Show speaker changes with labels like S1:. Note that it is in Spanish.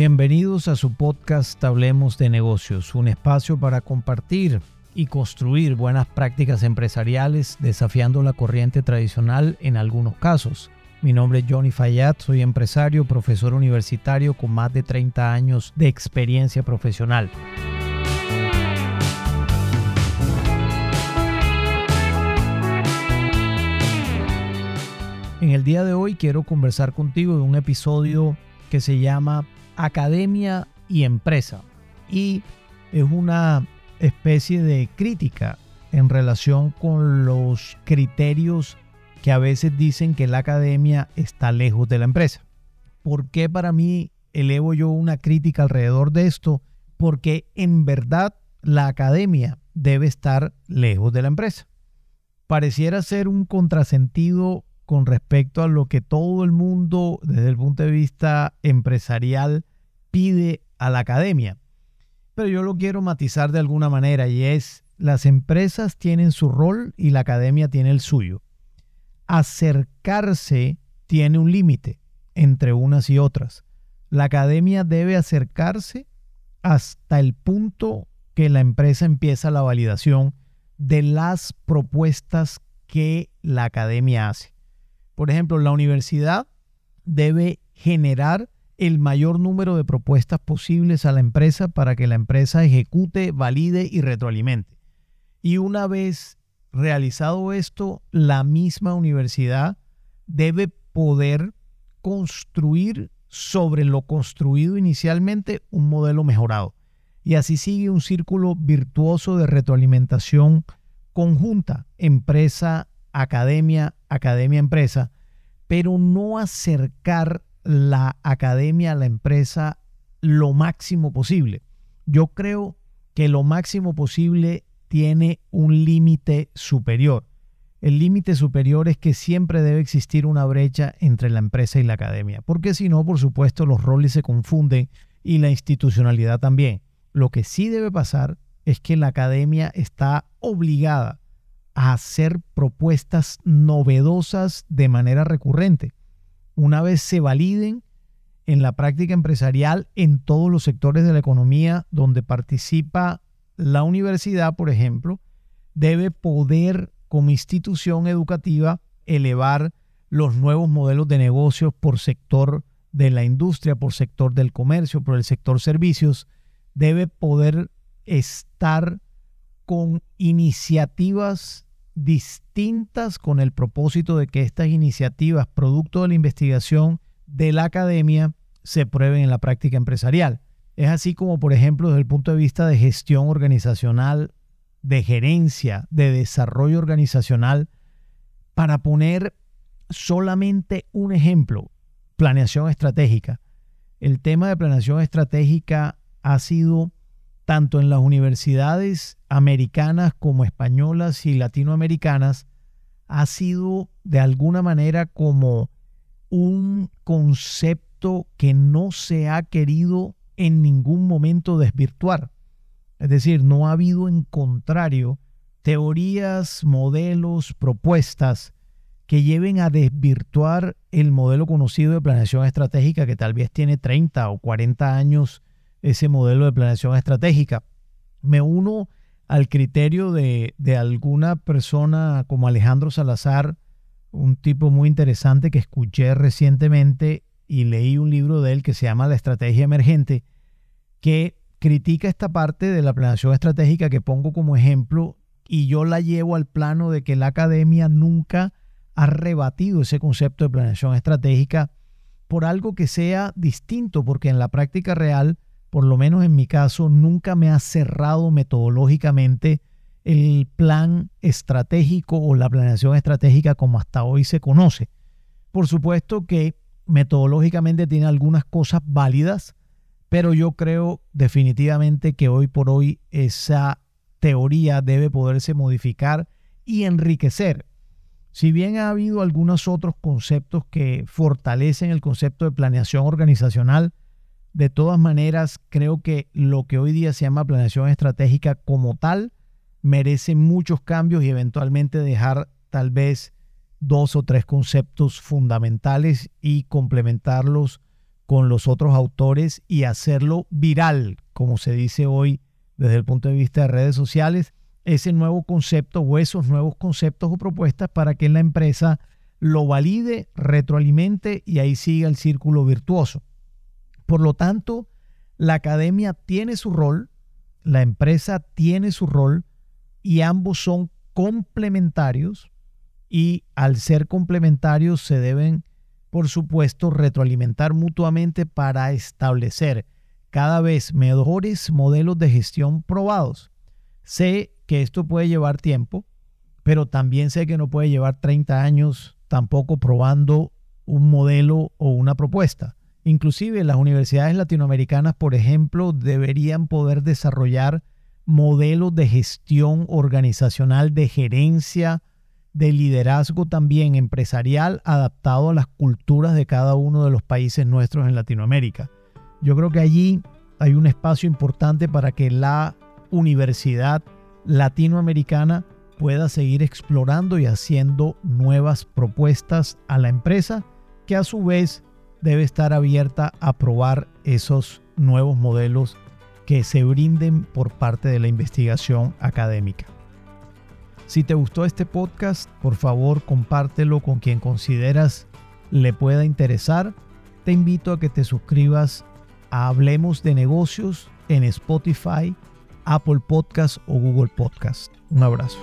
S1: Bienvenidos a su podcast Hablemos de negocios, un espacio para compartir y construir buenas prácticas empresariales desafiando la corriente tradicional en algunos casos. Mi nombre es Johnny Fayad, soy empresario, profesor universitario con más de 30 años de experiencia profesional. En el día de hoy quiero conversar contigo de un episodio que se llama academia y empresa. Y es una especie de crítica en relación con los criterios que a veces dicen que la academia está lejos de la empresa. ¿Por qué para mí elevo yo una crítica alrededor de esto? Porque en verdad la academia debe estar lejos de la empresa. Pareciera ser un contrasentido con respecto a lo que todo el mundo desde el punto de vista empresarial pide a la academia. Pero yo lo quiero matizar de alguna manera y es, las empresas tienen su rol y la academia tiene el suyo. Acercarse tiene un límite entre unas y otras. La academia debe acercarse hasta el punto que la empresa empieza la validación de las propuestas que la academia hace. Por ejemplo, la universidad debe generar el mayor número de propuestas posibles a la empresa para que la empresa ejecute, valide y retroalimente. Y una vez realizado esto, la misma universidad debe poder construir sobre lo construido inicialmente un modelo mejorado. Y así sigue un círculo virtuoso de retroalimentación conjunta, empresa, academia, academia, empresa, pero no acercar la academia a la empresa lo máximo posible. Yo creo que lo máximo posible tiene un límite superior. El límite superior es que siempre debe existir una brecha entre la empresa y la academia, porque si no, por supuesto, los roles se confunden y la institucionalidad también. Lo que sí debe pasar es que la academia está obligada a hacer propuestas novedosas de manera recurrente. Una vez se validen en la práctica empresarial en todos los sectores de la economía donde participa la universidad, por ejemplo, debe poder como institución educativa elevar los nuevos modelos de negocios por sector de la industria, por sector del comercio, por el sector servicios, debe poder estar con iniciativas distintas con el propósito de que estas iniciativas, producto de la investigación de la academia, se prueben en la práctica empresarial. Es así como, por ejemplo, desde el punto de vista de gestión organizacional, de gerencia, de desarrollo organizacional, para poner solamente un ejemplo, planeación estratégica. El tema de planeación estratégica ha sido tanto en las universidades americanas como españolas y latinoamericanas, ha sido de alguna manera como un concepto que no se ha querido en ningún momento desvirtuar. Es decir, no ha habido en contrario teorías, modelos, propuestas que lleven a desvirtuar el modelo conocido de planeación estratégica que tal vez tiene 30 o 40 años ese modelo de planeación estratégica. Me uno al criterio de, alguna persona como Alejandro Salazar, un tipo muy interesante que escuché recientemente y leí un libro de él que se llama La Estrategia Emergente, que critica esta parte de la planeación estratégica que pongo como ejemplo y yo la llevo al plano de que la academia nunca ha rebatido ese concepto de planeación estratégica por algo que sea distinto, porque en la práctica real por lo menos en mi caso, nunca me ha cerrado metodológicamente el plan estratégico o la planeación estratégica como hasta hoy se conoce. Por supuesto que metodológicamente tiene algunas cosas válidas, pero yo creo definitivamente que hoy por hoy esa teoría debe poderse modificar y enriquecer. Si bien ha habido algunos otros conceptos que fortalecen el concepto de planeación organizacional, de todas maneras, creo que lo que hoy día se llama planeación estratégica como tal merece muchos cambios y eventualmente dejar tal vez dos o tres conceptos fundamentales y complementarlos con los otros autores y hacerlo viral, como se dice hoy desde el punto de vista de redes sociales, ese nuevo concepto o esos nuevos conceptos o propuestas para que la empresa lo valide, retroalimente y ahí siga el círculo virtuoso. Por lo tanto, la academia tiene su rol, la empresa tiene su rol y ambos son complementarios y al ser complementarios se deben, por supuesto, retroalimentar mutuamente para establecer cada vez mejores modelos de gestión probados. Sé que esto puede llevar tiempo, pero también sé que no puede llevar 30 años tampoco probando un modelo o una propuesta. Inclusive las universidades latinoamericanas, por ejemplo, deberían poder desarrollar modelos de gestión organizacional, de gerencia, de liderazgo también empresarial adaptado a las culturas de cada uno de los países nuestros en Latinoamérica. Yo creo que allí hay un espacio importante para que la universidad latinoamericana pueda seguir explorando y haciendo nuevas propuestas a la empresa que a su vez debe estar abierta a probar esos nuevos modelos que se brinden por parte de la investigación académica. Si te gustó este podcast, por favor compártelo con quien consideras le pueda interesar. Te invito a que te suscribas a Hablemos de negocios en Spotify, Apple Podcast o Google Podcast. Un abrazo.